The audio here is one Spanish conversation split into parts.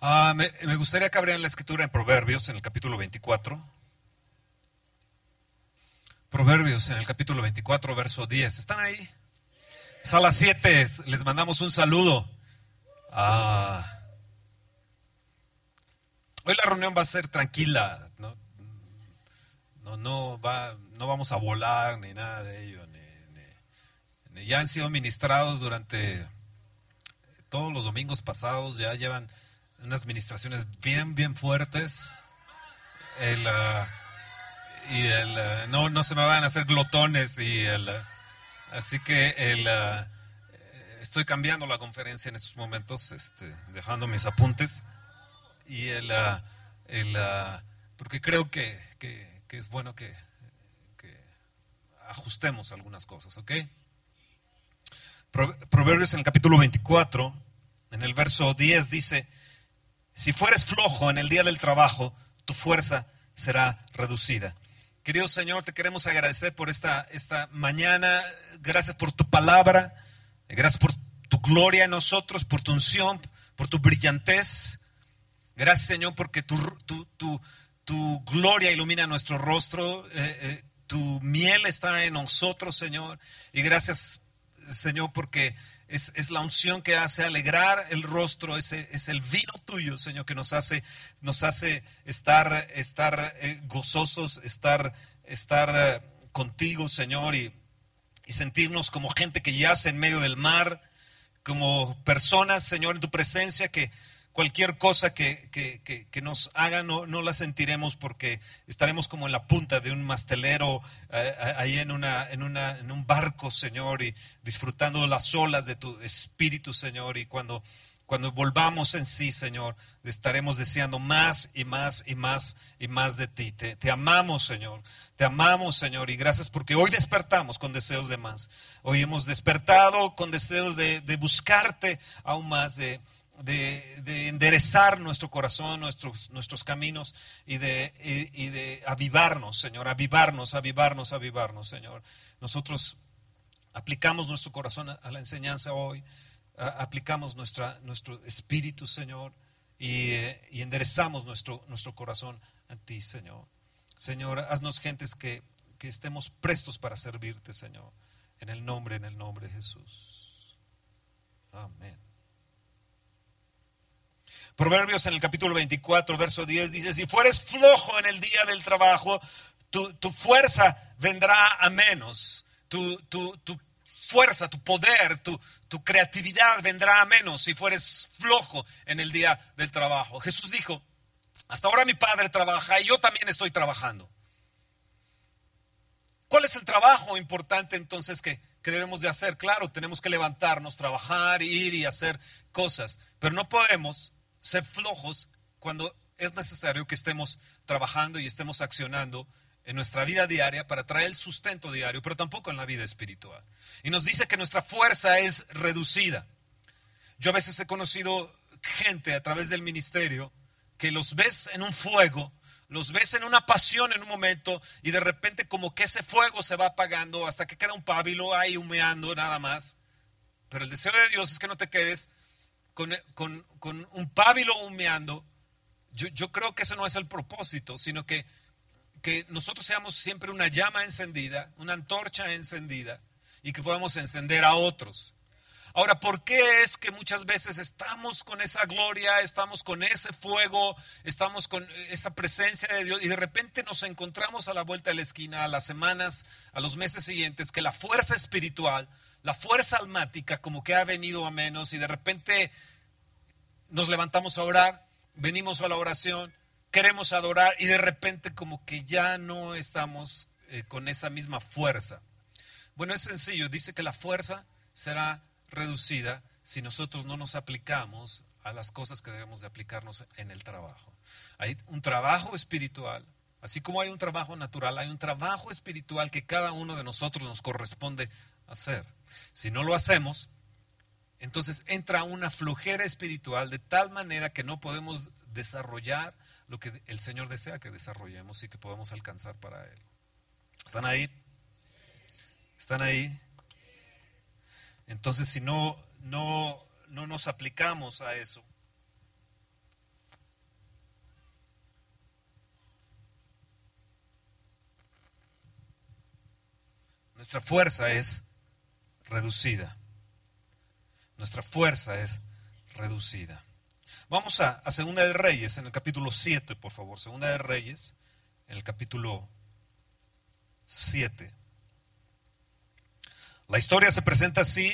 Ah, me, me gustaría que abrieran la escritura en Proverbios, en el capítulo 24. Proverbios, en el capítulo 24, verso 10. ¿Están ahí? Sala 7, les mandamos un saludo. Ah, hoy la reunión va a ser tranquila, ¿no? No, no, va, no vamos a volar ni nada de ello. ni- ni- ni- ya han sido ministrados durante todos los domingos pasados, ya llevan unas ministraciones bien, bien fuertes. El, ah, y el, ah, no, no se me van a hacer glotones y el, ah, así que el, estoy cambiando la conferencia en estos momentos, este, dejando mis apuntes y el, el, porque creo que, que- es bueno que, que ajustemos algunas cosas, ¿ok? Pro- Proverbios en el capítulo 24, en el verso 10 dice, si fueres flojo en el día del trabajo, tu fuerza será reducida. Querido Señor, te queremos agradecer por esta, esta mañana. Gracias por tu palabra. Gracias por tu gloria en nosotros, por tu unción, por tu brillantez. Gracias, Señor, porque tu, tu, tu, tu gloria ilumina nuestro rostro. eh, eh, tu miel está en nosotros, Señor. Y gracias, Señor, porque es, es la unción que hace alegrar el rostro, es, es el vino tuyo, Señor, que nos hace, nos hace estar, estar eh, gozosos, estar, estar eh, contigo, Señor, y, y sentirnos como gente que yace en medio del mar, como personas, Señor, en tu presencia, que cualquier cosa que, que, que, nos haga no, no, la sentiremos porque estaremos como en la punta de un mastelero eh, ahí en, una, en, una, en un barco, Señor, y disfrutando las olas de tu espíritu, Señor, y cuando, cuando volvamos en sí, Señor, estaremos deseando más y más y más y más de ti. Te, te amamos, Señor. Te amamos, Señor, y gracias porque hoy despertamos con deseos de más. Hoy hemos despertado con deseos de, de buscarte aún más, de, de, de, enderezar nuestro corazón, nuestros, nuestros caminos y de, y, avivarnos, Señor, avivarnos, avivarnos, avivarnos, Señor. Nosotros aplicamos nuestro corazón a, la enseñanza hoy, aplicamos nuestra, nuestro espíritu, Señor, y, y enderezamos nuestro, nuestro corazón a ti, Señor. Señor, haznos gentes que, que estemos prestos para servirte, Señor, en el nombre, en el nombre de Jesús. Amén. Proverbios en el capítulo 24, verso 10 dice, si fueres flojo en el día del trabajo, tu, tu fuerza vendrá a menos, tu, tu, tu, fuerza, tu poder, tu, tu creatividad vendrá a menos si fueres flojo en el día del trabajo. Jesús dijo, hasta ahora mi padre trabaja y yo también estoy trabajando. ¿Cuál es el trabajo importante entonces que, que debemos de hacer? Claro, tenemos que levantarnos, trabajar, ir y hacer cosas, pero no podemos ser flojos cuando es necesario que estemos trabajando y estemos accionando en nuestra vida diaria para traer el sustento diario, pero tampoco en la vida espiritual. Y nos dice que nuestra fuerza es reducida. Yo a veces he conocido gente a través del ministerio que los ves en un fuego, los ves en una pasión en un momento y de repente como que ese fuego se va apagando hasta que queda un pábilo ahí humeando nada más. Pero el deseo de Dios es que no te quedes con, con, con un pábilo humeando. Yo, yo, creo que ese no es el propósito, sino que, que nosotros seamos siempre una llama encendida, una antorcha encendida y que podamos encender a otros. Ahora, ¿por qué es que muchas veces estamos con esa gloria, estamos con ese fuego, estamos con esa presencia de Dios y de repente nos encontramos a la vuelta de la esquina, a las semanas, a los meses siguientes, que la fuerza espiritual, la fuerza almática como que ha venido a menos y de repente nos levantamos a orar, venimos a la oración, queremos adorar y de repente como que ya no estamos eh, con esa misma fuerza. Bueno, es sencillo, dice que la fuerza será reducida si nosotros no nos aplicamos a las cosas que debemos de aplicarnos en el trabajo. Hay un trabajo espiritual, así como hay un trabajo natural, hay un trabajo espiritual que cada uno de nosotros nos corresponde hacer. Si no lo hacemos, entonces entra una flojera espiritual de tal manera que no podemos desarrollar lo que el Señor desea que desarrollemos y que podamos alcanzar para Él. ¿Están ahí? ¿Están ahí? Entonces, si no, no, no nos aplicamos a eso, nuestra fuerza es reducida. Nuestra fuerza es reducida. Vamos a, Segunda de Reyes, en el capítulo 7, por favor. Segunda de Reyes, en el capítulo 7. La historia se presenta así.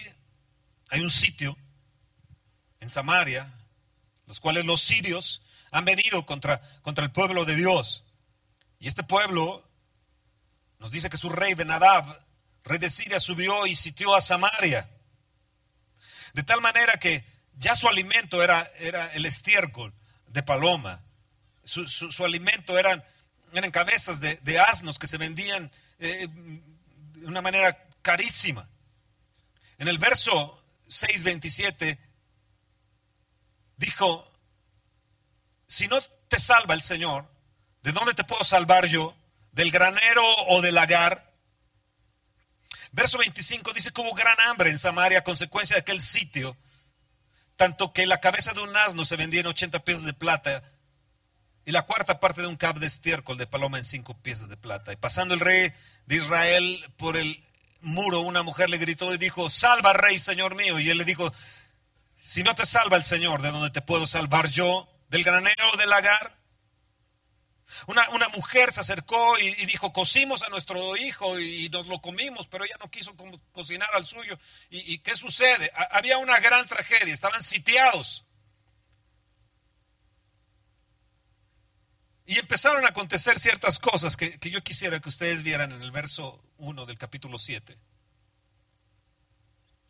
Hay un sitio en Samaria, los cuales los sirios han venido contra, contra el pueblo de Dios. Y este pueblo nos dice que su rey Benadab, rey de subió y sitió a Samaria. De tal manera que ya su alimento era, era el estiércol de paloma. Su, alimento eran, eran cabezas de, asnos que se vendían eh, de una manera carísima. En el verso 6.27 dijo, si no te salva el Señor, ¿de dónde te puedo salvar yo? ¿Del granero o del lagar? Verso 25 dice que hubo gran hambre en Samaria a consecuencia de aquel sitio, tanto que la cabeza de un asno se vendía en 80 piezas de plata y la cuarta parte de un cab de estiércol de paloma en cinco piezas de plata. Y pasando el rey de Israel por el muro, una mujer le gritó y dijo, salva rey, señor mío. Y él le dijo, si no te salva el Señor, ¿de dónde te puedo salvar yo? ¿Del granero o del lagar? Una, una, mujer se acercó y, dijo, cocimos a nuestro hijo y nos lo comimos, pero ella no quiso cocinar al suyo. ¿Y, qué sucede? había una gran tragedia, estaban sitiados. Y empezaron a acontecer ciertas cosas que, que yo quisiera que ustedes vieran en el verso 1 del capítulo 7.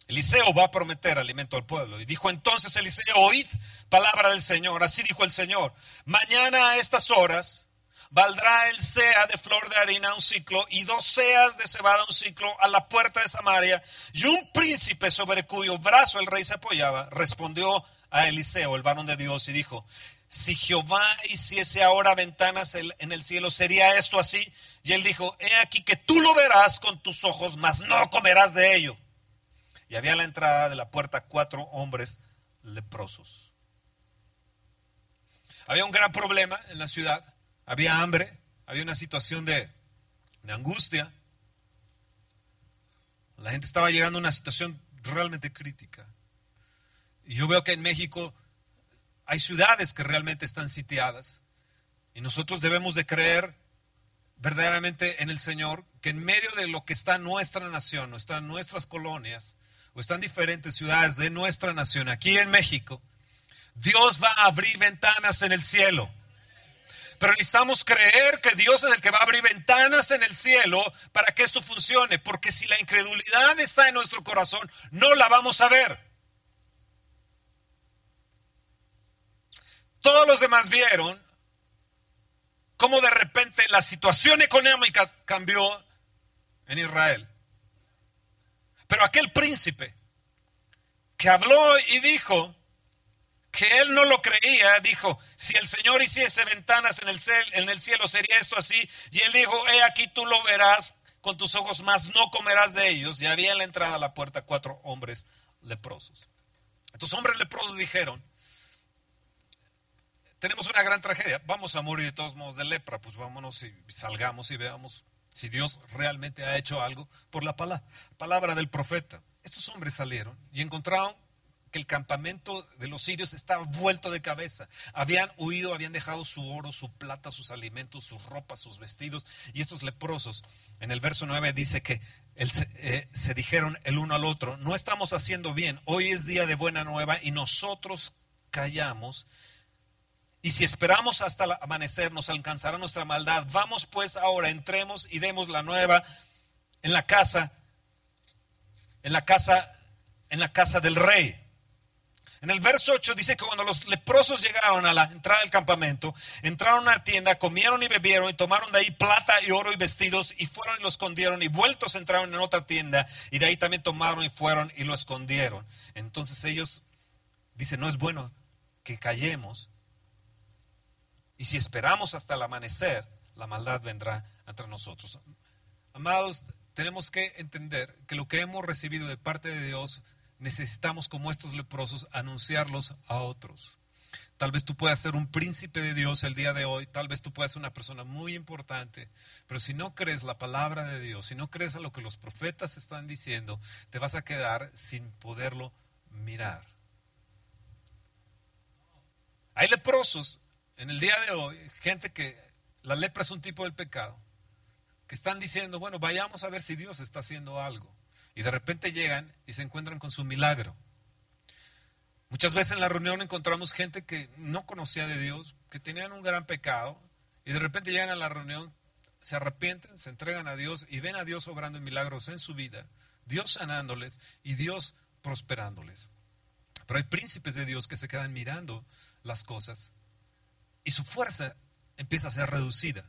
Eliseo va a prometer alimento al pueblo. Y dijo entonces Eliseo, oíd palabra del Señor. Así dijo el Señor. Mañana a estas horas valdrá el sea de flor de harina un ciclo y dos seas de cebada un ciclo a la puerta de Samaria. Y un príncipe sobre cuyo brazo el rey se apoyaba respondió a Eliseo, el varón de Dios, y dijo, si Jehová hiciese ahora ventanas en el cielo, ¿sería esto así? Y él dijo, he aquí que tú lo verás con tus ojos, mas no comerás de ello. Y había a la entrada de la puerta cuatro hombres leprosos. Había un gran problema en la ciudad había hambre, había una situación de, angustia. La gente estaba llegando a una situación realmente crítica. Y yo veo que en México hay ciudades que realmente están sitiadas. Y nosotros debemos de creer verdaderamente en el Señor, que en medio de lo que está nuestra nación, o están nuestras colonias, o están diferentes ciudades de nuestra nación, aquí en México, Dios va a abrir ventanas en el cielo. Pero necesitamos creer que Dios es el que va a abrir ventanas en el cielo para que esto funcione, porque si la incredulidad está en nuestro corazón, no la vamos a ver. Todos los demás vieron cómo de repente la situación económica cambió en Israel. Pero aquel príncipe que habló y dijo, que él no lo creía, dijo, si el Señor hiciese ventanas en el, cielo, sería esto así. Y él dijo, he aquí tú lo verás con tus ojos, mas no comerás de ellos. Y había en la entrada a la puerta cuatro hombres leprosos. Estos hombres leprosos dijeron, tenemos una gran tragedia, vamos a morir de todos modos de lepra, pues vámonos y salgamos y veamos si Dios realmente ha hecho algo por la palabra del profeta. Estos hombres salieron y encontraron que el campamento de los sirios estaba vuelto de cabeza. Habían huido, habían dejado su oro, su plata, sus alimentos, sus ropas, sus vestidos. Y estos leprosos, en el verso 9 dice que eh, se dijeron el uno al otro, no estamos haciendo bien, hoy es día de buena nueva y nosotros callamos. Y si esperamos hasta amanecer, nos alcanzará nuestra maldad. Vamos pues ahora, entremos y demos la nueva en la casa, en la casa, en la casa del rey. En el verso 8 dice que cuando los leprosos llegaron a la entrada del campamento, entraron a una tienda, comieron y bebieron y tomaron de ahí plata y oro y vestidos y fueron y lo escondieron y vueltos entraron en otra tienda y de ahí también tomaron y fueron y lo escondieron. Entonces ellos dicen, no es bueno que callemos y si esperamos hasta el amanecer, la maldad vendrá entre nosotros. Amados, tenemos que entender que lo que hemos recibido de parte de Dios necesitamos, como estos leprosos, anunciarlos a otros. Tal vez tú puedas ser un príncipe de Dios el día de hoy, tal vez tú puedas ser una persona muy importante, pero si no crees la palabra de Dios, si no crees a lo que los profetas están diciendo, te vas a quedar sin poderlo mirar. Hay leprosos en el día de hoy, gente que la lepra es un tipo del pecado, que están diciendo, bueno, vayamos a ver si Dios está haciendo algo. Y de repente llegan y se encuentran con su milagro. Muchas veces en la reunión encontramos gente que no conocía de Dios, que tenían un gran pecado, y de repente llegan a la reunión, se arrepienten, se entregan a Dios y ven a Dios obrando milagros en su vida, Dios sanándoles y Dios prosperándoles. Pero hay príncipes de Dios que se quedan mirando las cosas y su fuerza empieza a ser reducida.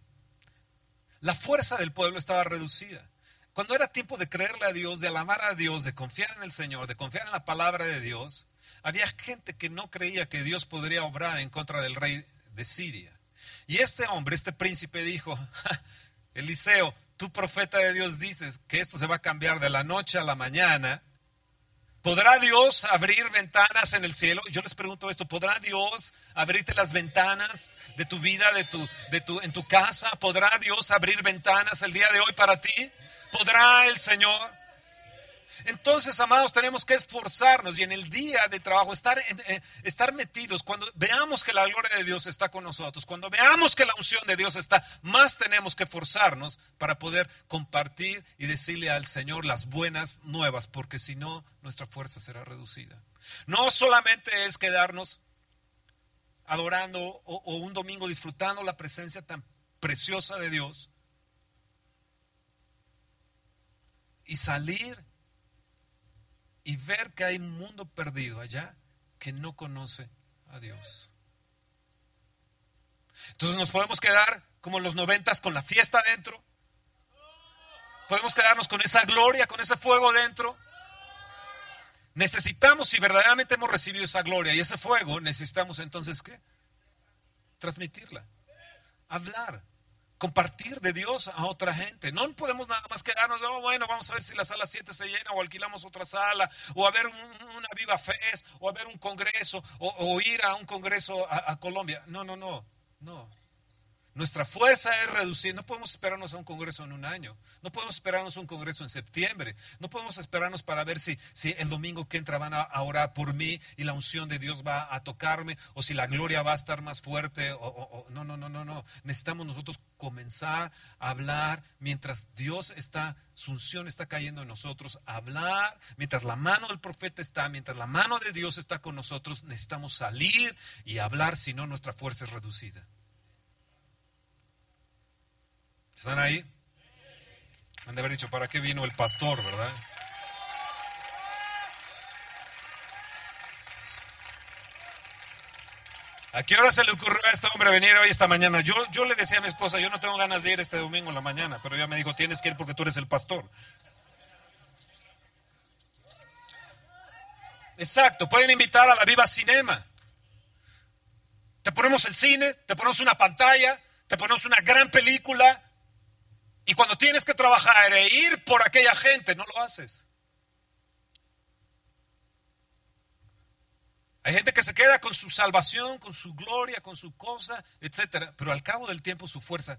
La fuerza del pueblo estaba reducida. Cuando era tiempo de creerle a Dios, de alabar a Dios, de confiar en el Señor, de confiar en la palabra de Dios, había gente que no creía que Dios podría obrar en contra del rey de Siria. Y este hombre, este príncipe dijo, Eliseo, tú profeta de Dios dices que esto se va a cambiar de la noche a la mañana. ¿Podrá Dios abrir ventanas en el cielo? Yo les pregunto esto, ¿podrá Dios abrirte las ventanas de tu vida, de tu, de tu, en tu casa? ¿Podrá Dios abrir ventanas el día de hoy para ti? ¿Podrá el Señor? Entonces, amados, tenemos que esforzarnos y en el día de trabajo estar, eh, estar metidos. Cuando veamos que la gloria de Dios está con nosotros, cuando veamos que la unción de Dios está, más tenemos que esforzarnos para poder compartir y decirle al Señor las buenas nuevas, porque si no, nuestra fuerza será reducida. No solamente es quedarnos adorando o, o un domingo disfrutando la presencia tan preciosa de Dios y salir y ver que hay un mundo perdido allá que no conoce a Dios. Entonces nos podemos quedar como los noventas con la fiesta dentro. Podemos quedarnos con esa gloria, con ese fuego dentro. Necesitamos, si verdaderamente hemos recibido esa gloria y ese fuego, necesitamos entonces qué? Transmitirla, hablar, compartir de Dios a otra gente. No podemos nada más quedarnos, oh, bueno, vamos a ver si la sala 7 se llena o alquilamos otra sala, o a ver una viva fest, o a ver un congreso, o, ir a un congreso a Colombia. No, no, no, no. Nuestra fuerza es reducir. No podemos esperarnos a un congreso en un año. No podemos esperarnos a un congreso en septiembre. No podemos esperarnos para ver si, si el domingo que entra van a, orar por mí y la unción de Dios va a tocarme o si la gloria va a estar más fuerte. O, no, no, no, no, no. Necesitamos nosotros comenzar a hablar mientras Dios está, su unción está cayendo en nosotros. Hablar mientras la mano del profeta está, mientras la mano de Dios está con nosotros. Necesitamos salir y hablar, si no nuestra fuerza es reducida. ¿Están ahí? Han de haber dicho, ¿para qué vino el pastor, verdad? ¿A qué hora se le ocurrió a este hombre venir hoy esta mañana? Yo, yo le decía a mi esposa, yo no tengo ganas de ir este domingo en la mañana, pero ella me dijo, tienes que ir porque tú eres el pastor. Exacto, pueden invitar a la Viva Cinema. Te ponemos el cine, te ponemos una pantalla, te ponemos una gran película, y cuando tienes que trabajar e ir por aquella gente, no lo haces. Hay gente que se queda con su salvación, con su gloria, con su cosa, etcétera, pero al cabo del tiempo su fuerza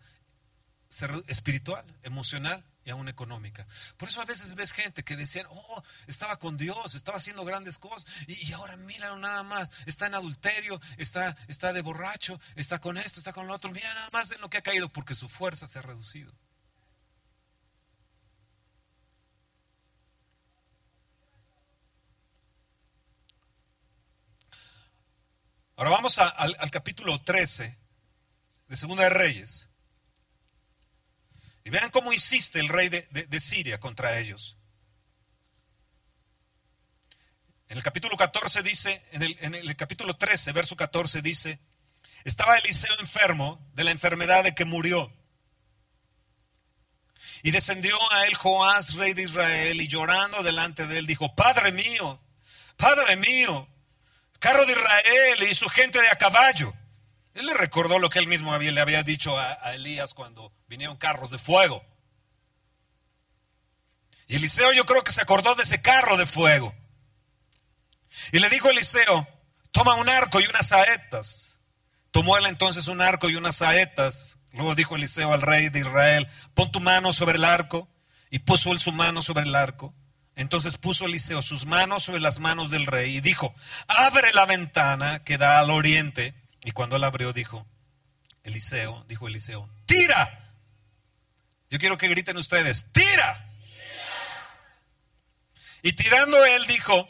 espiritual, emocional y aún económica. Por eso a veces ves gente que decían, oh, estaba con Dios, estaba haciendo grandes cosas, y, ahora míralo nada más, está en adulterio, está, está de borracho, está con esto, está con lo otro, mira nada más en lo que ha caído, porque su fuerza se ha reducido. Ahora vamos al, capítulo 13 de Segunda de Reyes. Y vean cómo insiste el rey de, Siria contra ellos. En el capítulo 14 dice, en el, en el capítulo 13, verso 14 dice, estaba Eliseo enfermo de la enfermedad de que murió. Y descendió a él Joás, rey de Israel, y llorando delante de él dijo, Padre mío, Padre mío, carro de Israel y su gente de a caballo. Él le recordó lo que él mismo le había dicho a, a Elías cuando vinieron carros de fuego. Y Eliseo yo creo que se acordó de ese carro de fuego. Y le dijo a Eliseo, toma un arco y unas saetas. Tomó él entonces un arco y unas saetas. Luego dijo Eliseo al rey de Israel, pon tu mano sobre el arco. Y puso él su mano sobre el arco. Entonces puso Eliseo sus manos sobre las manos del rey y dijo, abre la ventana que da al oriente. Y cuando él abrió, dijo, Eliseo, dijo Eliseo, tira. Yo quiero que griten ustedes, tira. Y tirando él dijo,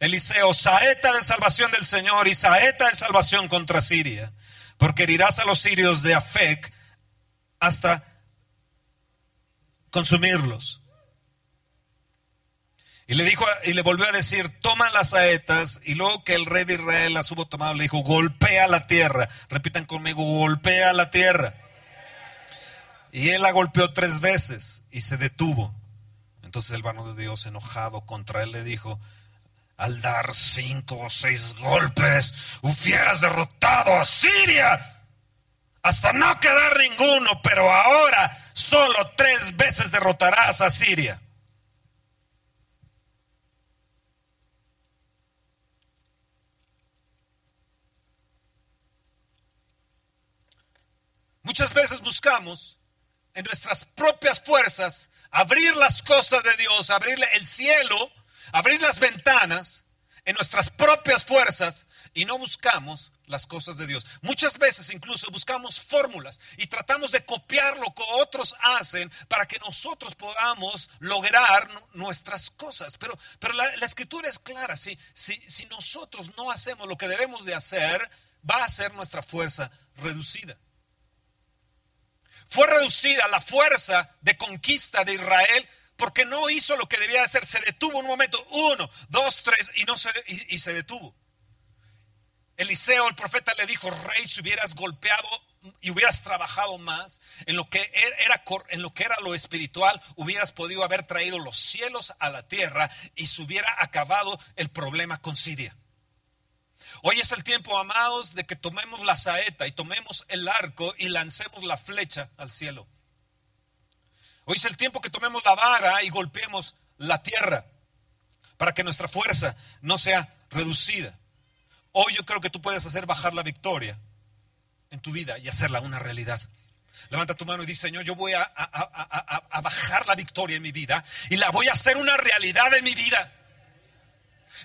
Eliseo, saeta de salvación del Señor y saeta de salvación contra Siria, porque herirás a los sirios de Afec hasta consumirlos. Y le dijo, y le volvió a decir, toma las saetas, y luego que el rey de Israel las hubo tomado, le dijo, golpea la tierra. Repitan conmigo, golpea la tierra. Y él la golpeó tres veces y se detuvo. Entonces el varón de Dios, enojado contra él, le dijo, al dar cinco o seis golpes, hubieras derrotado a Siria hasta no quedar ninguno, pero ahora solo tres veces derrotarás a Siria. Muchas veces buscamos en nuestras propias fuerzas abrir las cosas de Dios, abrir el cielo, abrir las ventanas en nuestras propias fuerzas y no buscamos las cosas de Dios. Muchas veces incluso buscamos fórmulas y tratamos de copiar lo que otros hacen para que nosotros podamos lograr nuestras cosas. Pero, pero la, escritura es clara, si, si, si nosotros no hacemos lo que debemos de hacer, va a ser nuestra fuerza reducida. Fue reducida la fuerza de conquista de Israel porque no hizo lo que debía hacer. Se detuvo un momento, uno, dos, tres, y, no se, y se detuvo. Eliseo, el profeta, le dijo, rey, si hubieras golpeado y hubieras trabajado más en lo que er, era, en lo que era lo espiritual, hubieras podido haber traído los cielos a la tierra y se hubiera acabado el problema con Siria. Hoy es el tiempo, amados, de que tomemos la saeta y tomemos el arco y lancemos la flecha al cielo. Hoy es el tiempo que tomemos la vara y golpeemos la tierra para que nuestra fuerza no sea reducida. Hoy yo creo que tú puedes hacer bajar la victoria en tu vida y hacerla una realidad. Levanta tu mano y dice, Señor, yo voy a, a, bajar la victoria en mi vida y la voy a hacer una realidad en mi vida.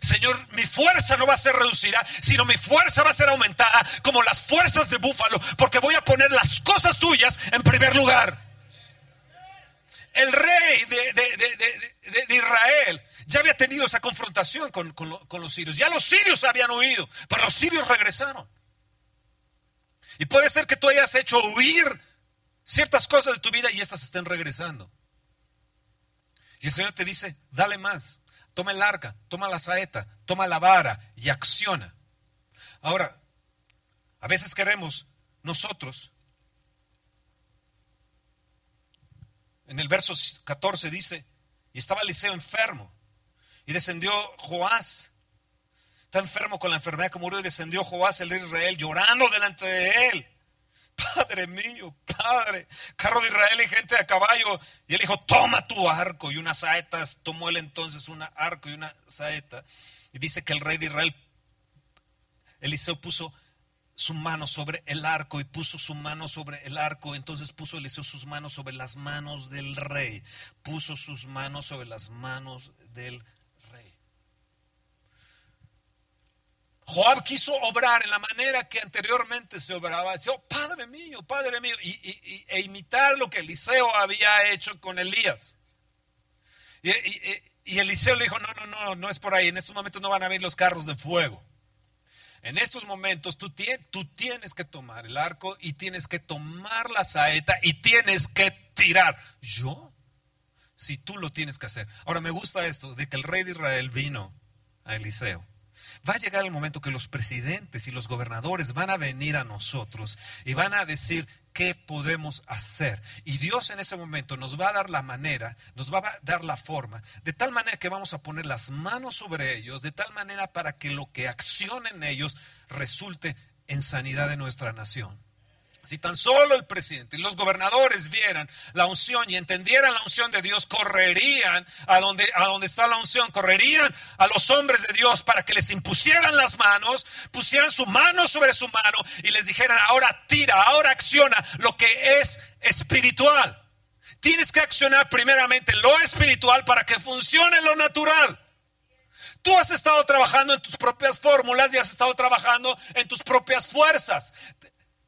Señor, mi fuerza no va a ser reducida, sino mi fuerza va a ser aumentada como las fuerzas de búfalo, porque voy a poner las cosas tuyas en primer lugar. El rey de, Israel ya había tenido esa confrontación con, los sirios. Ya los sirios habían huido, pero los sirios regresaron. Y puede ser que tú hayas hecho huir ciertas cosas de tu vida y estas estén regresando. Y el Señor te dice, dale más, toma el arca, toma la saeta, toma la vara y acciona. Ahora, a veces queremos nosotros, en el verso 14 dice, y estaba Eliseo enfermo. Y descendió Joás. Está enfermo con la enfermedad que murió y descendió Joás el Israel llorando delante de él. Padre mío, Padre, carro de Israel y gente a caballo. Y él dijo, toma tu arco y unas saetas. Tomó él entonces un arco y una saeta. Y dice que el rey de Israel, Eliseo puso su mano sobre el arco y puso su mano sobre el arco. Entonces puso Eliseo sus manos sobre las manos del rey. Puso sus manos sobre las manos del rey Joab quiso obrar en la manera que anteriormente se obraba. Decía, oh, Padre mío, Padre mío, y, e imitar lo que Eliseo había hecho con Elías. Y, Eliseo le dijo, no, no, no, no es por ahí. En estos momentos no van a venir los carros de fuego. En estos momentos tú, tú tienes que tomar el arco y tienes que tomar la saeta y tienes que tirar. ¿Yo? Si tú lo tienes que hacer. Ahora me gusta esto de que el rey de Israel vino a Eliseo va a llegar el momento que los presidentes y los gobernadores van a venir a nosotros y van a decir qué podemos hacer. Y Dios en ese momento nos va a dar la manera, nos va a dar la forma, de tal manera que vamos a poner las manos sobre ellos, de tal manera para que lo que accionen ellos resulte en sanidad de nuestra nación Si tan solo el presidente y los gobernadores vieran la unción y entendieran la unción de Dios, correrían a donde, a donde está la unción, correrían a los hombres de Dios para que les impusieran las manos, pusieran su mano sobre su mano y les dijeran, ahora tira, ahora acciona lo que es espiritual. Tienes que accionar primeramente lo espiritual para que funcione lo natural. Tú has estado trabajando en tus propias fórmulas y has estado trabajando en tus propias fuerzas.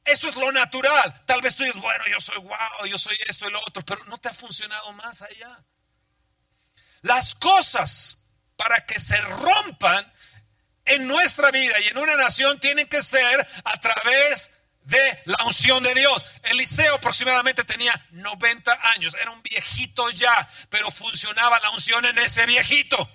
Eso es lo natural. Tal vez tú dices, bueno, yo soy guau, yo soy esto y lo otro, pero no te ha funcionado más allá. Las cosas para que se rompan en nuestra vida y en una nación tienen que ser a través de la unción de Dios. Eliseo aproximadamente tenía 90 años, era un viejito ya, pero funcionaba la unción en ese viejito.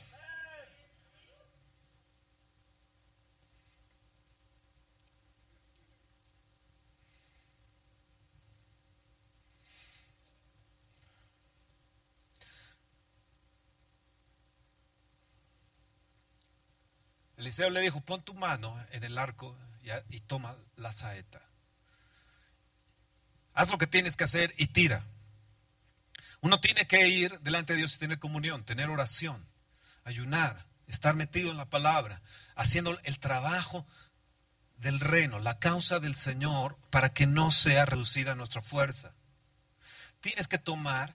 Eliseo le dijo, pon tu mano en el arco y, toma la saeta. Haz lo que tienes que hacer y tira. Uno tiene que ir delante de Dios y tener comunión, tener oración, ayunar, estar metido en la palabra, haciendo el trabajo del reino, la causa del Señor, para que no sea reducida nuestra fuerza. Tienes que tomar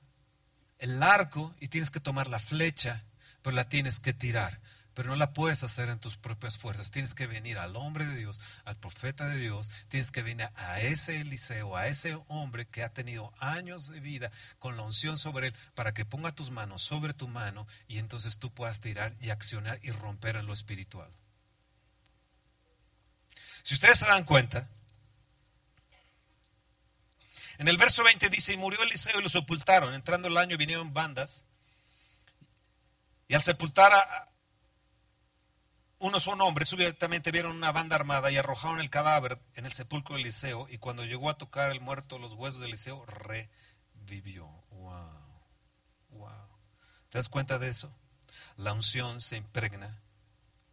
el arco y tienes que tomar la flecha, pero la tienes que tirar pero no la puedes hacer en tus propias fuerzas. Tienes que venir al hombre de Dios, al profeta de Dios, tienes que venir a ese Eliseo, a ese hombre que ha tenido años de vida con la unción sobre él, para que ponga tus manos sobre tu mano y entonces tú puedas tirar y accionar y romper en lo espiritual. Si ustedes se dan cuenta, en el verso 20 dice, y murió Eliseo y lo sepultaron. Entrando el año vinieron bandas. Y al sepultar a, unos son hombres, súbitamente vieron una banda armada y arrojaron el cadáver en el sepulcro de Eliseo y cuando llegó a tocar el muerto los huesos de Eliseo, revivió. Wow, wow. ¿Te das cuenta de eso? La unción se impregna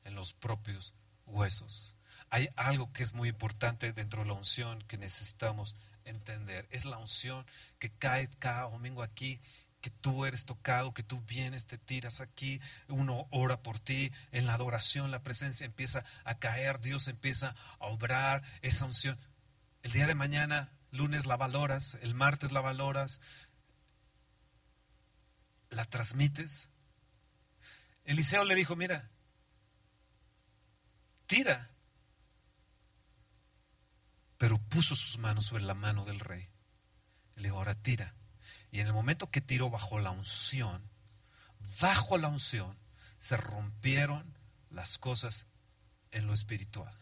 en los propios huesos. Hay algo que es muy importante dentro de la unción que necesitamos entender. Es la unción que cae cada domingo aquí que tú eres tocado, que tú vienes, te tiras aquí, uno ora por ti, en la adoración la presencia empieza a caer, Dios empieza a obrar esa unción. El día de mañana, lunes la valoras, el martes la valoras, la transmites. Eliseo le dijo, mira, tira, pero puso sus manos sobre la mano del rey. Le dijo, ahora tira. Y en el momento que tiró bajo la unción, bajo la unción, se rompieron las cosas en lo espiritual.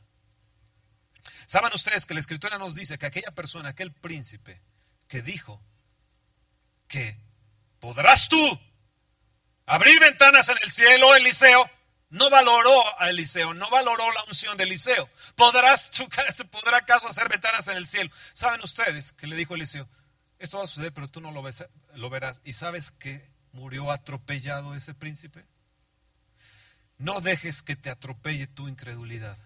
Saben ustedes que la escritura nos dice que aquella persona, aquel príncipe que dijo que podrás tú abrir ventanas en el cielo, Eliseo, no valoró a Eliseo, no valoró la unción de Eliseo. ¿Podrás podrá acaso hacer ventanas en el cielo? ¿Saben ustedes que le dijo Eliseo? Esto va a suceder, pero tú no lo, lo verás. ¿Y sabes que murió atropellado ese príncipe? No dejes que te atropelle tu incredulidad.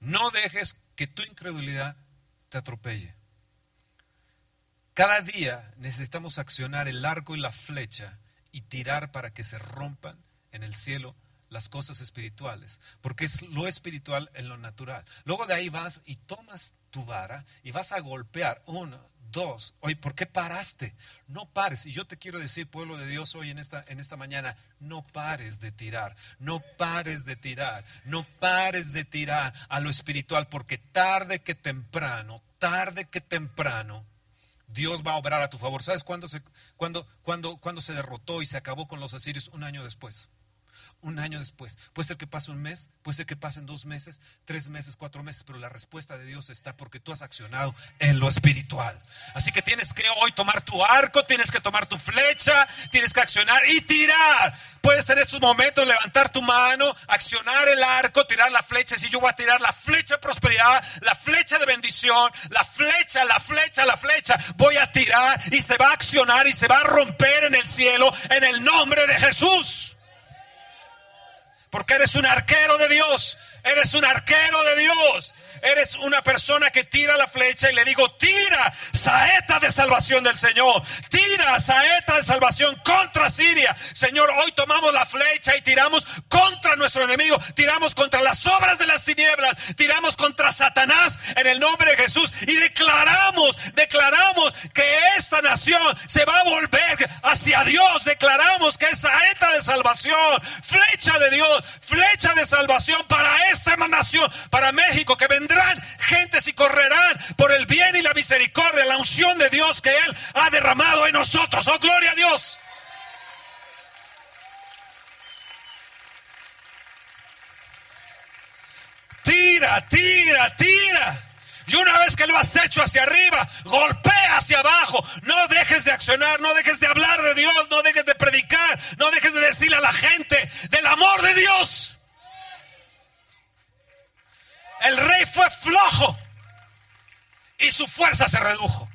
No dejes que tu incredulidad te atropelle. Cada día necesitamos accionar el arco y la flecha y tirar para que se rompan en el cielo las cosas espirituales, porque es lo espiritual en lo natural. Luego de ahí vas y tomas tu vara y vas a golpear. Uno, dos. Oye, ¿por qué paraste? No pares. Y yo te quiero decir, pueblo de Dios, hoy en esta, en esta mañana, no pares de tirar. No pares de tirar. No pares de tirar a lo espiritual, porque tarde que temprano, tarde que temprano, Dios va a obrar a tu favor. ¿Sabes cuándo se, cuándo, cuándo, cuándo se derrotó y se acabó con los asirios? Un año después un año después. Puede ser que pase un mes, puede ser que pasen dos meses, tres meses, cuatro meses, pero la respuesta de Dios está porque tú has accionado en lo espiritual. Así que tienes que hoy tomar tu arco, tienes que tomar tu flecha, tienes que accionar y tirar. Puedes en estos momentos levantar tu mano, accionar el arco, tirar la flecha, decir yo voy a tirar la flecha de prosperidad, la flecha de bendición, la flecha, la flecha, la flecha, voy a tirar y se va a accionar y se va a romper en el cielo en el nombre de Jesús. Porque eres un arquero de Dios. Eres un arquero de Dios. eres una persona que tira la flecha y le digo, tira saeta de salvación del Señor, tira saeta de salvación contra Siria. Señor, hoy tomamos la flecha y tiramos contra nuestro enemigo, tiramos contra las obras de las tinieblas, tiramos contra Satanás en el nombre de Jesús. Y declaramos, declaramos que esta nación se va a volver hacia Dios, declaramos que es saeta de salvación, flecha de Dios, flecha de salvación para esta nación, para México, que vendrán gentes y correrán por el bien y la misericordia, la unción de Dios que Él ha derramado en nosotros. Oh, gloria a Dios. Tira, tira, tira. Y una vez que lo has hecho hacia arriba, golpea hacia abajo. No dejes de accionar, no dejes de hablar de Dios, no dejes de predicar, no dejes de decirle a la gente del amor de Dios. El rey fue flojo y su fuerza se redujo.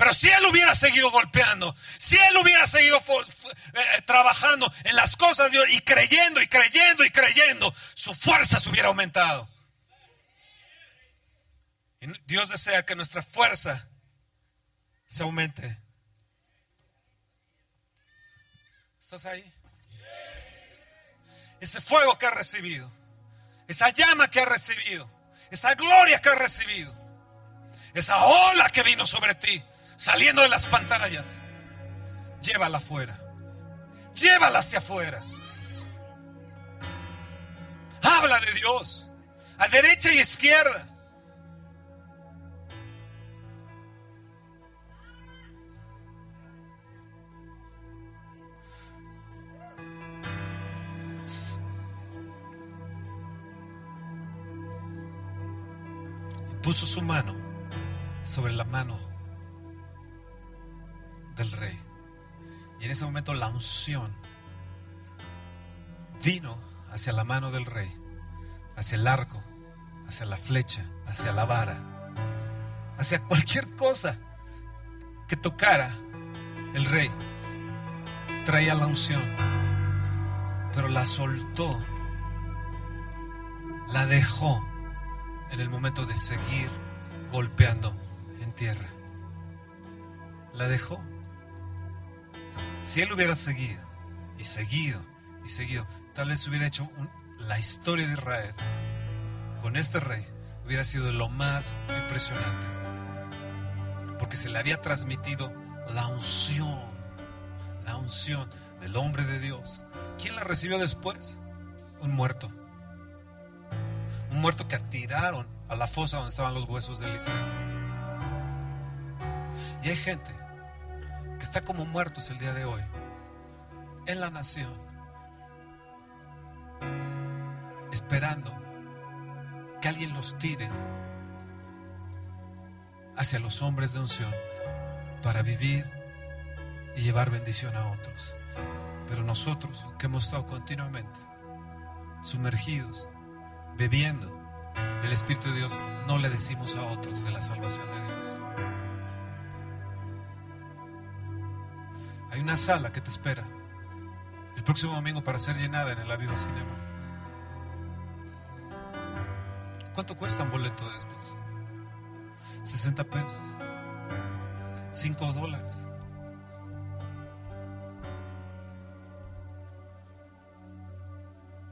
Pero si él hubiera seguido golpeando, si él hubiera seguido eh, trabajando en las cosas de Dios y creyendo y creyendo y creyendo, su fuerza se hubiera aumentado. Y Dios desea que nuestra fuerza se aumente. ¿Estás ahí? Ese fuego que ha recibido, esa llama que ha recibido, esa gloria que ha recibido, esa ola que vino sobre ti, saliendo de las pantallas, llévala afuera. Llévala hacia afuera. Habla de Dios, a derecha y izquierda. Puso su mano sobre la mano del rey. Y en ese momento la unción vino hacia la mano del rey, hacia el arco, hacia la flecha, hacia la vara, hacia cualquier cosa que tocara el rey. Traía la unción, pero la soltó, la dejó en el momento de seguir golpeando en tierra. La dejó. Si él hubiera seguido y seguido y seguido, tal vez hubiera hecho la historia de Israel con este rey, hubiera sido lo más impresionante. Porque se le había transmitido la unción, la unción del hombre de Dios. ¿Quién la recibió después? Un muerto un muerto que atiraron a la fosa donde estaban los huesos de Eliseo. Y hay gente que está como muertos el día de hoy en la nación, esperando que alguien los tire hacia los hombres de unción para vivir y llevar bendición a otros. Pero nosotros que hemos estado continuamente sumergidos bebiendo del Espíritu de Dios, no le decimos a otros de la salvación de Dios. Hay una sala que te espera el próximo domingo para ser llenada en el Aviva Cinema. ¿Cuánto cuesta un boleto de estos? 60 pesos. 5 dólares.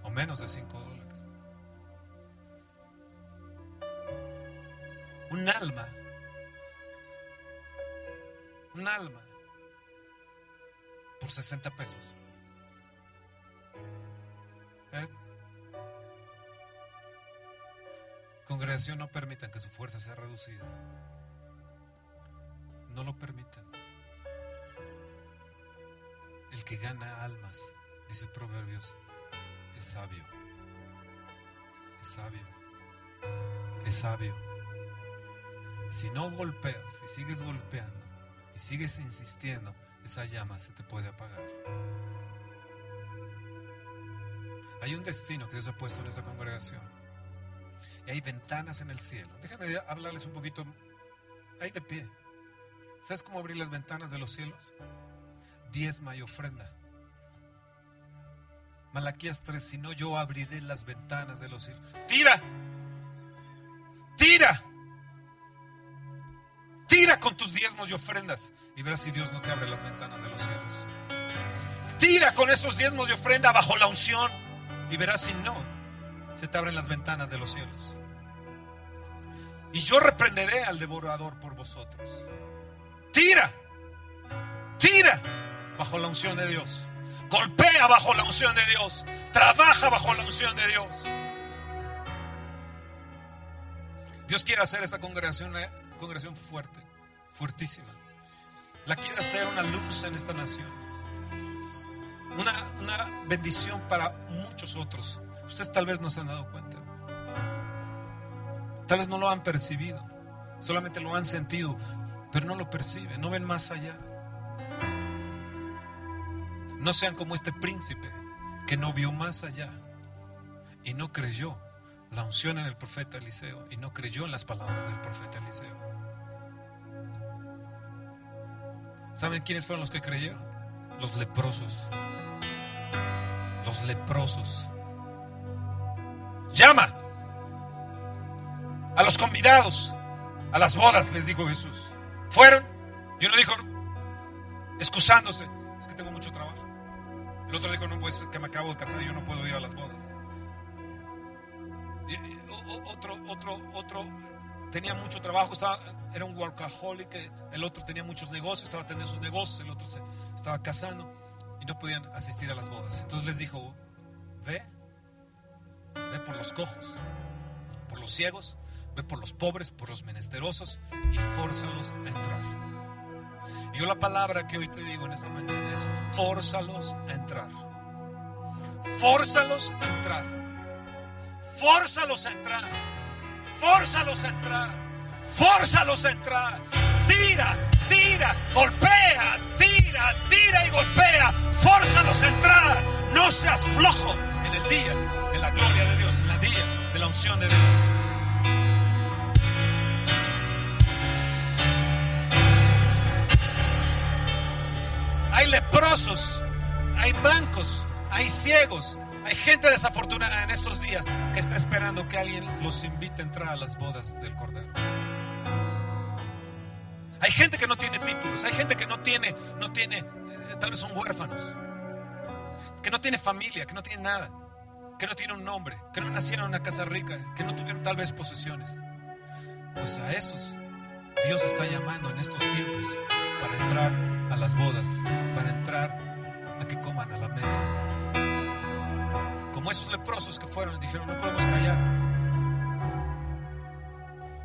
O menos de 5 dólares. Un alma. Un alma. Por 60 pesos. ¿Eh? Congregación, no permitan que su fuerza sea reducida. No lo permitan. El que gana almas, dice Proverbios, es sabio. Es sabio. Es sabio. Si no golpeas y sigues golpeando y sigues insistiendo, esa llama se te puede apagar. Hay un destino que Dios ha puesto en esta congregación. Y hay ventanas en el cielo. Déjame hablarles un poquito. Ahí de pie. ¿Sabes cómo abrir las ventanas de los cielos? Diezma y ofrenda. Malaquías 3, si no yo abriré las ventanas de los cielos. Tira. Tira. Con tus diezmos y ofrendas y verás si Dios no te abre las ventanas de los cielos. Tira con esos diezmos y ofrenda bajo la unción y verás si no, se te abren las ventanas de los cielos. Y yo reprenderé al devorador por vosotros. Tira, tira bajo la unción de Dios. Golpea bajo la unción de Dios. Trabaja bajo la unción de Dios. Dios quiere hacer esta congregación una congregación fuerte, fuertísima. La quiere hacer una luz en esta nación. Una, una bendición para muchos otros. Ustedes tal vez no se han dado cuenta. Tal vez no lo han percibido. Solamente lo han sentido, pero no lo perciben, no ven más allá. No sean como este príncipe que no vio más allá y no creyó la unción en el profeta Eliseo y no creyó en las palabras del profeta Eliseo. ¿Saben quiénes fueron los que creyeron? Los leprosos. Los leprosos. Llama a los convidados a las bodas, les dijo Jesús. Fueron y uno dijo, excusándose, es que tengo mucho trabajo. El otro dijo, no, pues que me acabo de casar y yo no puedo ir a las bodas. otro, otro, otro tenía mucho trabajo, estaba, era un workaholic, el otro tenía muchos negocios, estaba teniendo sus negocios, el otro se estaba casando y no podían asistir a las bodas. Entonces les dijo, ve, ve por los cojos, por los ciegos, ve por los pobres, por los menesterosos y fórzalos a entrar. Yo la palabra que hoy te digo en esta mañana es fórzalos a entrar. Fórzalos a entrar. Fórzalos a entrar. Fórzalos a entrar. Fórzalos a entrar. Tira, tira, golpea, tira, tira y golpea. Fórzalos a entrar. No seas flojo en el día de la gloria de Dios, en el día de la unción de Dios. hay leprosos, hay bancos, hay ciegos, hay gente desafortunada en estos días que está esperando que alguien los invite a entrar a las bodas del Cordero. Hay gente que no tiene títulos, hay gente que no tiene, no tiene, eh, tal vez son huérfanos, que no tiene familia, que no tiene nada, que no tiene un nombre, que no nacieron en una casa rica, que no tuvieron tal vez posesiones. Pues a esos Dios está llamando en estos tiempos para entrar a las bodas, para entrar a que coman a la mesa. Como esos leprosos que fueron dijeron, no podemos callar.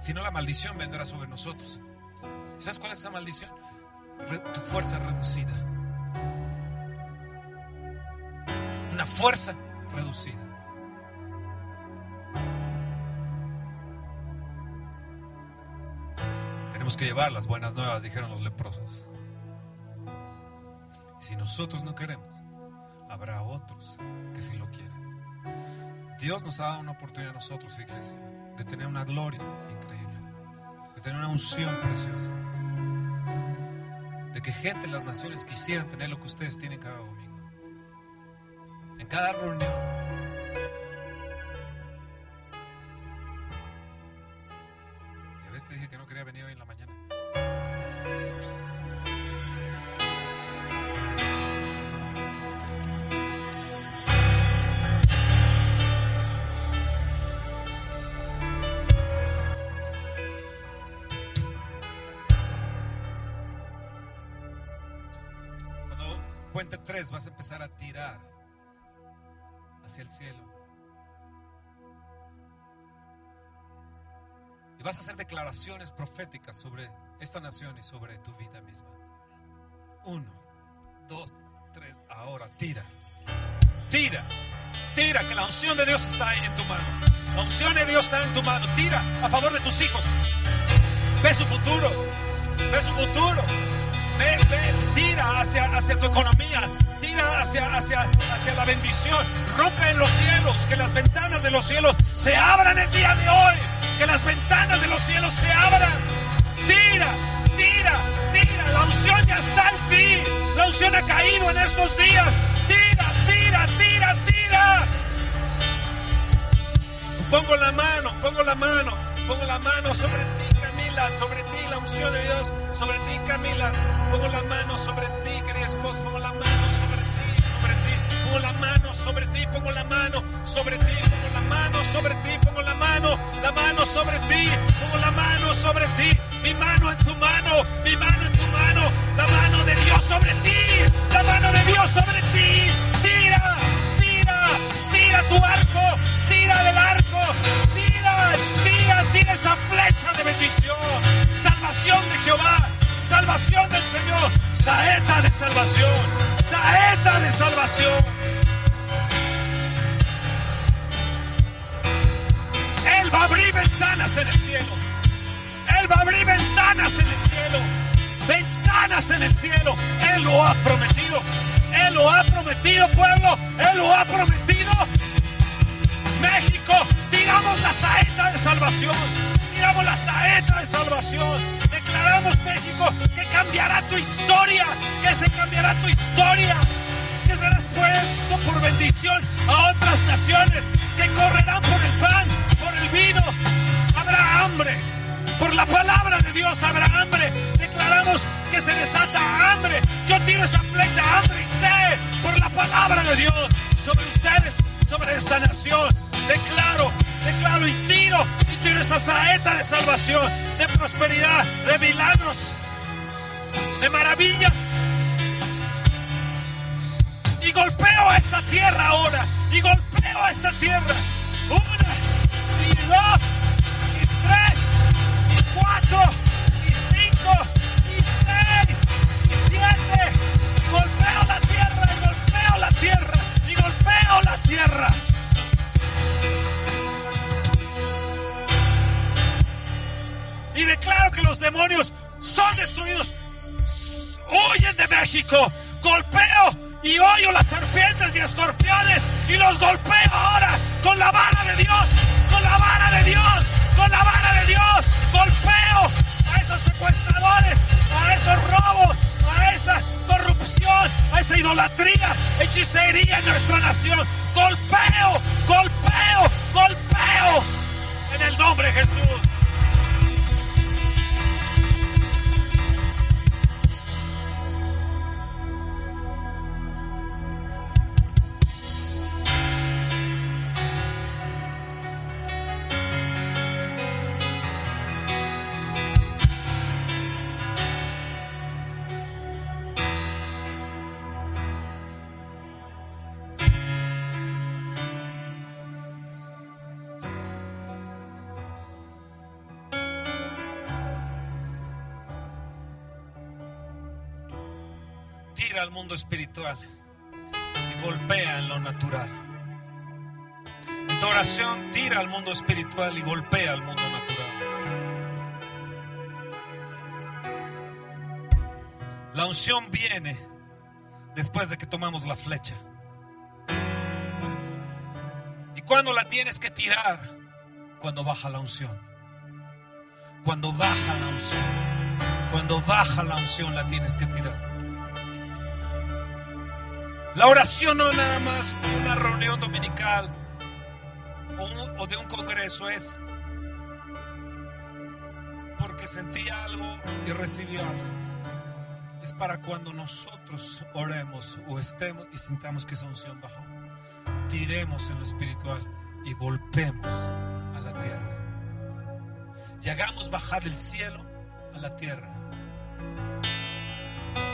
Si no, la maldición vendrá sobre nosotros. ¿Sabes cuál es esa maldición? tu fuerza reducida. Una fuerza reducida. Tenemos que llevar las buenas nuevas, dijeron los leprosos. Si nosotros no queremos, habrá otros que sí lo quieran. Dios nos ha dado una oportunidad a nosotros, iglesia, de tener una gloria increíble, de tener una unción preciosa, de que gente en las naciones quisieran tener lo que ustedes tienen cada domingo. En cada reunión. A tirar hacia el cielo. Y vas a hacer declaraciones proféticas sobre esta nación y sobre tu vida misma. Uno, dos, tres. Ahora tira. Tira. Tira, que la unción de Dios está ahí en tu mano. La unción de Dios está en tu mano. Tira a favor de tus hijos. Ve su futuro. Ve su futuro. Ve, ve, tira hacia, hacia tu economía, tira hacia, hacia, hacia la bendición, rompe en los cielos, que las ventanas de los cielos se abran el día de hoy, que las ventanas de los cielos se abran. Tira, tira, tira, la unción ya está en ti, la unción ha caído en estos días. Tira, tira, tira, tira. Pongo la mano, pongo la mano Pongo la mano sobre ti, Camila, sobre ti la unción de Dios, sobre ti, Camila. Pongo la mano sobre ti, querida esposa, pongo la mano Pongo la mano sobre ti, pongo la mano sobre ti, pongo la mano sobre ti, pongo la mano, la mano sobre ti, pongo la mano sobre ti, mi mano en tu mano, mi mano en tu mano, la mano de Dios sobre ti, la mano de Dios sobre ti. Tira, tira, tira tu arco, tira del arco, tira, tira, tira esa flecha de bendición, salvación de Jehová, salvación del Señor, saeta de salvación, saeta de salvación. Va a abrir ventanas en el cielo. Él va a abrir ventanas en el cielo. Ventanas en el cielo. Él lo ha prometido. Él lo ha prometido, pueblo. Él lo ha prometido. México, tiramos la saeta de salvación. Tiramos la saeta de salvación. Declaramos México que cambiará tu historia. Que se cambiará tu historia. Que serás puesto por bendición a otras naciones que correrán por el pan, vino. Habrá hambre. Por la palabra de Dios habrá hambre. Declaramos que se desata hambre. Yo tiro esa flecha hambre y sé por la palabra de Dios sobre ustedes, sobre esta nación. Declaro, declaro y tiro y tiro esa saeta de salvación, de prosperidad, de milagros, de maravillas. Y golpeo a esta tierra ahora. Y golpeo a esta tierra. Una dos y tres y cuatro y cinco y seis y siete. Golpeo la tierra y golpeo la tierra y golpeo la tierra. Y declaro que los demonios son destruidos. Huyen de México. Golpeo y hoyo las serpientes y escorpiones y los golpeo ahora con la vara de Dios, con la vara de Dios, con la vara de Dios. Golpeo a esos secuestradores, a esos robos, a esa corrupción, a esa idolatría, hechicería en nuestra nación. Golpeo, y golpea en lo natural. En tu oración, tira al mundo espiritual y golpea al mundo natural. La unción viene después de que tomamos la flecha. ¿Y cuando la tienes que tirar? Cuando baja la unción. Cuando baja la unción. Cuando baja la unción la tienes que tirar. La oración no es nada más una reunión dominical o, de un congreso, es porque sentí algo y recibí algo. Es para cuando nosotros oremos o estemos y sintamos que esa unción bajó. Tiremos en lo espiritual y golpemos a la tierra. Y hagamos bajar el cielo a la tierra.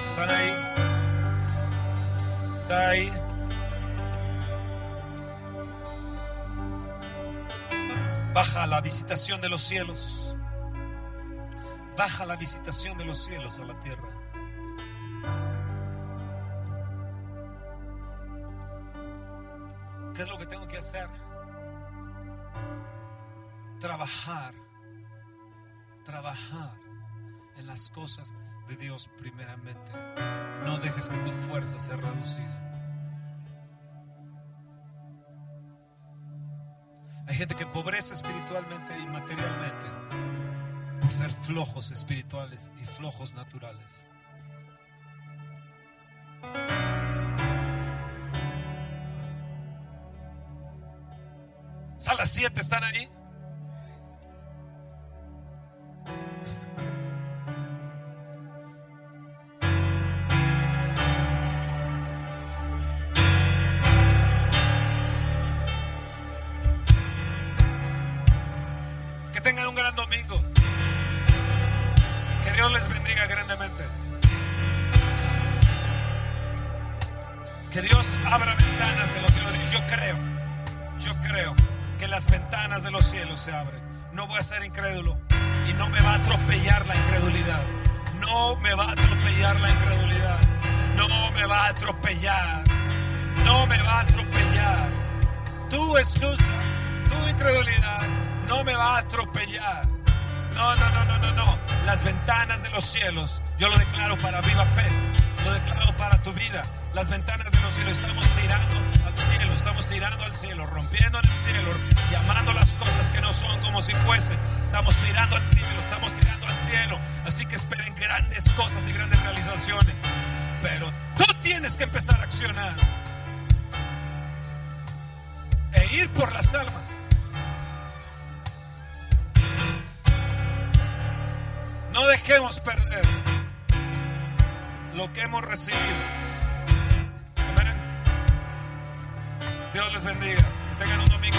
¿Están ahí? Baja la visitación de los cielos. Baja la visitación de los cielos a la tierra. Cosas de Dios primeramente. No dejes que tu fuerza sea reducida. Hay gente que empobrece espiritualmente y materialmente por ser flojos espirituales y flojos naturales. Sala 7 están ahí. Gran domingo. Que Dios les bendiga grandemente. Que Dios abra ventanas en los cielos. Yo creo, yo creo que las ventanas de los cielos se abren. No voy a ser incrédulo y no me va a atropellar la incredulidad. No me va a atropellar la incredulidad. No me va a atropellar. No me va a atropellar. Tu excusa, tu incredulidad no me va a atropellar. No, no, no, no, no, no. Las ventanas de los cielos, yo lo declaro para Viva Fe. Lo declaro para tu vida las ventanas de los cielos, estamos tirando al cielo, estamos tirando al cielo, rompiendo en el cielo, llamando las cosas que no son como si fuesen. Estamos tirando al cielo, estamos tirando al cielo. Así que esperen grandes cosas y grandes realizaciones. Pero tú tienes que empezar a accionar e ir por las almas. No dejemos perder lo que hemos recibido. Dios les bendiga. Que tengan un domingo